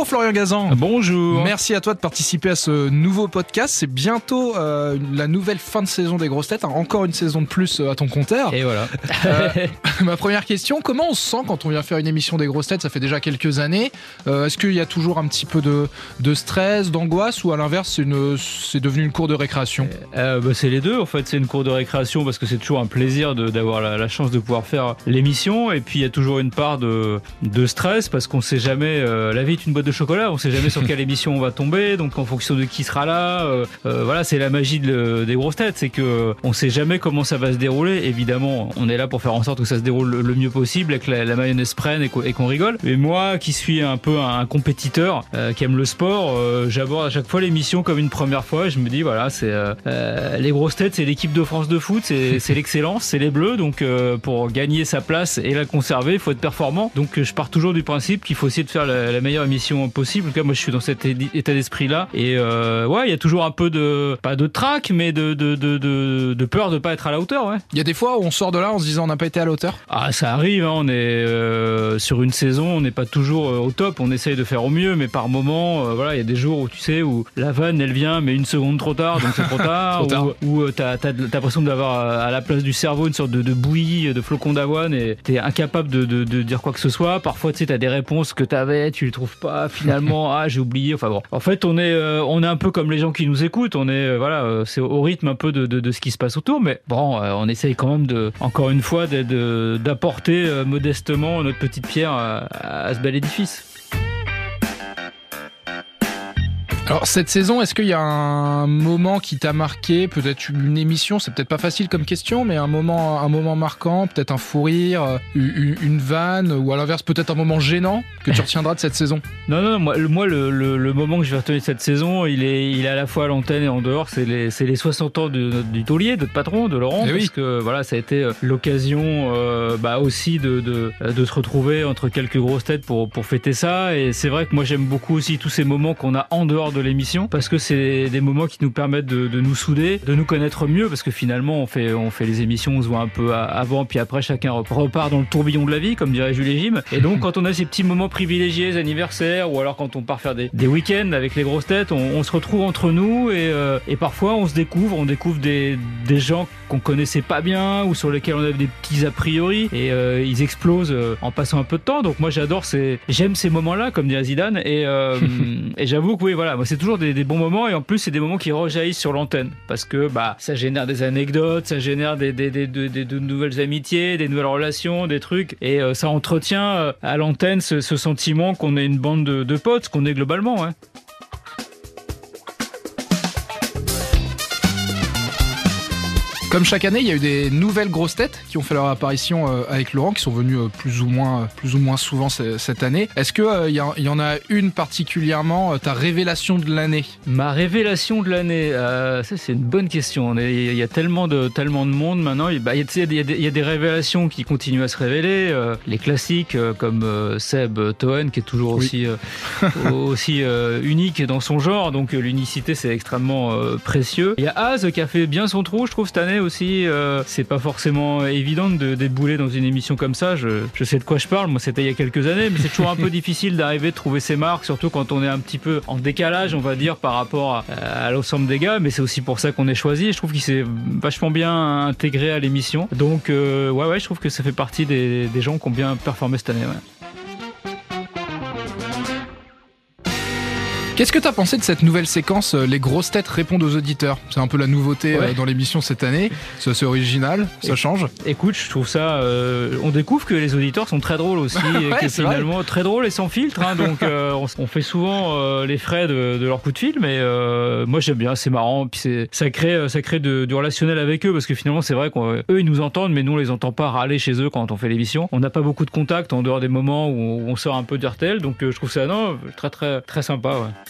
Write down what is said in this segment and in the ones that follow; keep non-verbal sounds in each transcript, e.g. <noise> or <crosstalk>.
Bonjour Florian Gazan. Bonjour. Merci à toi de participer à ce nouveau podcast. C'est bientôt euh, la nouvelle fin de saison des grosses têtes. Encore une saison de plus euh, à ton compteur. Et voilà. Euh, <laughs> ma première question, comment on se sent quand on vient faire une émission des grosses têtes? Ça fait déjà quelques années. Euh, Est-ce qu'il y a toujours un petit peu de, de stress, d'angoisse ou à l'inverse c'est devenu une cour de récréation? Bah, c'est les deux en fait. C'est une cour de récréation parce que c'est toujours un plaisir d'avoir la, la chance de pouvoir faire l'émission. Et puis il y a toujours une part de, de stress parce qu'on sait jamais. la vie est une boîte de chocolat. On sait jamais sur quelle émission on va tomber. Donc en fonction de qui sera là, euh, euh, voilà, c'est la magie de- des grosses têtes. C'est que euh, on sait jamais comment ça va se dérouler. Évidemment, on est là pour faire en sorte que ça se déroule le, le mieux possible et que la, la mayonnaise prenne et qu'on rigole. Mais moi, qui suis un peu un, compétiteur, euh, qui aime le sport, euh, j'aborde à chaque fois l'émission comme une première fois. Et je me dis voilà, c'est les grosses têtes, c'est l'équipe de France de foot, c'est <laughs> l'excellence, c'est les Bleus. Donc pour gagner sa place et la conserver, il faut être performant. Donc je pars toujours du principe qu'il faut essayer de faire la, la meilleure émission possible. En tout cas, moi, je suis dans cet état d'esprit là. Et euh, ouais, il y a toujours un peu de pas de trac, mais de de, de, de, peur de pas être à la hauteur. Ouais. Il y a des fois où on sort de là en se disant on n'a pas été à la hauteur Ah, ça arrive, hein, on est euh, sur une saison, on n'est pas toujours euh, au top, on essaye de faire au mieux, mais par moment, euh, voilà, il y a des jours où tu sais, où la vanne elle vient, mais une seconde trop tard, donc c'est trop tard, <laughs> Trop tard. ou t'as t'as- t'as l'impression d'avoir à la place du cerveau une sorte de, de bouillie, de flocon d'avoine, et t'es incapable de, de, de dire quoi que ce soit. Parfois, tu sais, t'as des réponses que t'avais, tu les trouves pas, finalement, ah, j'ai oublié, enfin bon. En fait, on est, euh, on est un peu comme les gens qui nous écoutent, on est, euh, voilà, euh, c'est au rythme un peu de, ce qui se passe autour, mais bon, on essaye quand même de, encore une fois, d'apporter modestement notre petite pierre à ce bel édifice. Alors cette saison, est-ce qu'il y a un moment qui t'a marqué, peut-être une émission, c'est peut-être pas facile comme question, mais un moment, un moment marquant, peut-être un fou rire, euh, une, vanne, ou à l'inverse peut-être un moment gênant que tu retiendras de cette saison? Non, non, moi, le, moi, le, le- le moment que je vais retenir de cette saison, il est, il est à la fois à l'antenne et en dehors. C'est les, c'est les 60 ans de, du taulier, de notre patron, de Laurent, Eh oui. parce que voilà, ça a été euh, l'occasion euh, bah, aussi de se retrouver entre quelques grosses têtes pour, pour fêter ça. Et c'est vrai que moi, j'aime beaucoup aussi tous ces moments qu'on a en dehors de l'émission, parce que c'est des moments qui nous permettent de, de nous souder, de nous connaître mieux, parce que finalement, on fait, on fait les émissions, on se voit un peu avant, puis après, chacun repart dans le tourbillon de la vie, comme dirait Jules et Jim. Et donc, <laughs> quand on a ces petits moments privilégiés, anniversaires, ou alors quand on part faire des, des week-ends avec les grosses têtes, on, on se retrouve entre nous et, euh, et parfois on se découvre, on découvre des, des gens qu'on connaissait pas bien ou sur lesquels on avait des petits a priori et euh, ils explosent euh, en passant un peu de temps. Donc moi j'adore ces, j'aime ces moments-là, comme dirait Zidane. Et, euh, <laughs> et j'avoue que oui, voilà, moi c'est toujours des, bons moments et en plus c'est des moments qui rejaillissent sur l'antenne parce que bah ça génère des anecdotes, ça génère des, des, des, des- des- de nouvelles amitiés, des nouvelles relations, des trucs et euh, ça entretient euh, à l'antenne ce, sentiment qu'on est une bande de, de potes, qu'on est globalement. Ouais. Comme chaque année, il y a eu des nouvelles grosses têtes qui ont fait leur apparition euh, avec Laurent, qui sont venues euh, plus ou moins, euh, plus ou moins souvent ce- cette année. Est-ce que euh, il y, en- il y en a une particulièrement, ta révélation de l'année? Ma révélation de l'année, euh, ça c'est une bonne question. On est- Il y a tellement de, tellement de monde maintenant. Il bah, y, a, y des- il y a des révélations qui continuent à se révéler. euh, les classiques comme Seb Toen qui est toujours Oui. aussi, <laughs> aussi unique dans son genre. Donc l'unicité c'est extrêmement précieux. Il y a Az qui a fait bien son trou, je trouve, cette année aussi. euh, c'est pas forcément évident de débouler dans une émission comme ça. Je, sais de quoi je parle. Moi c'était il y a quelques années, mais c'est toujours un peu <laughs> difficile d'arriver de trouver ses marques, surtout quand on est un petit peu en décalage, on va dire, par rapport à, à l'ensemble des gars. Mais c'est aussi pour ça qu'on est choisi. Je trouve qu'il s'est vachement bien intégré à l'émission. Donc euh, ouais, ouais, je trouve que ça fait partie des, gens qui ont bien performé cette année. Qu'est-ce que t'as pensé de cette nouvelle séquence euh, Les grosses têtes répondent aux auditeurs? C'est un peu la nouveauté euh, Ouais. dans l'émission cette année. C'est assez original, ça Et- change. Écoute, je trouve ça. euh, on découvre que les auditeurs sont très drôles aussi, <laughs> et Ouais, que vrai. finalement très drôles et sans filtre. hein, donc euh, on, on fait souvent euh, les frais de, de leur coup de fil, mais moi j'aime bien, c'est marrant. Puis ça crée, ça crée de- du relationnel avec eux parce que finalement c'est vrai qu'eux ils nous entendent, mais nous on les entend pas râler chez eux quand on fait l'émission. On n'a pas beaucoup de contact en dehors des moments où on, où on sort un peu d'RTL, donc je trouve ça non très très très sympa. Ouais.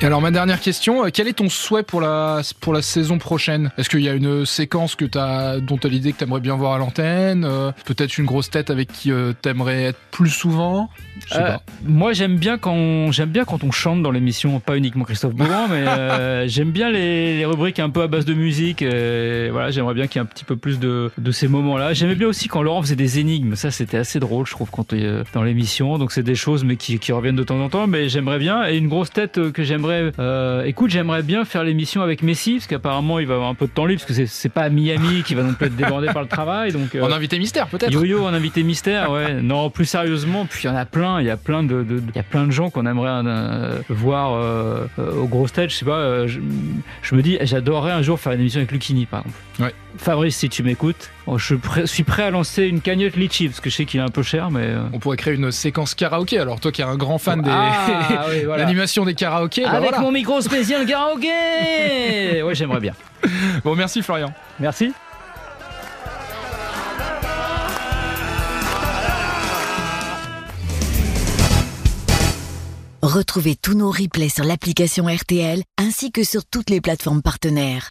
Et alors ma dernière question, euh, quel est ton souhait pour la, pour la saison prochaine? Est-ce qu'il y a une séquence que as, dont tu as l'idée que tu aimerais bien voir à l'antenne euh, Peut-être une grosse tête avec qui euh, tu aimerais être plus souvent? Euh, pas. Moi, j'aime bien quand j'aime bien quand on chante dans l'émission, pas uniquement Christophe Beaugrand, mais <laughs> j'aime bien les, les rubriques un peu à base de musique. et voilà, j'aimerais bien qu'il y ait un petit peu plus de, de ces moments-là. J'aimais bien aussi quand Laurent faisait des énigmes. Ça, c'était assez drôle, je trouve, quand dans l'émission. Donc, c'est des choses, mais qui, qui reviennent de temps en temps. Mais j'aimerais bien. Et une grosse tête que j'aimerais. euh, écoute, j'aimerais bien faire l'émission avec Messi, parce qu'apparemment, il va avoir un peu de temps libre, parce que c'est- pas à Miami qui va non plus être débordé par le travail. Donc, euh, En invité mystère peut-être Yo-yo, un invité mystère, ouais. Non, plus sérieusement, puis il y en a plein, il y a plein de, y a plein de gens qu'on aimerait euh, voir euh, au gros stage. Je sais pas, je, je me dis, j'adorerais un jour faire une émission avec Lucchini, par exemple. Ouais. Fabrice, si tu m'écoutes, oh, je suis prêt à lancer une cagnotte litchi, parce que je sais qu'il est un peu cher, mais. euh, On pourrait créer une séquence karaoké. Alors toi qui es un grand fan des Ah, <laughs> oui, voilà. l'animation des karaokés, bah Avec voilà. mon micro spécial karaoké <laughs> Ouais, j'aimerais bien. Bon merci Florian. Merci. Retrouvez tous nos replays sur l'application RTL ainsi que sur toutes les plateformes partenaires.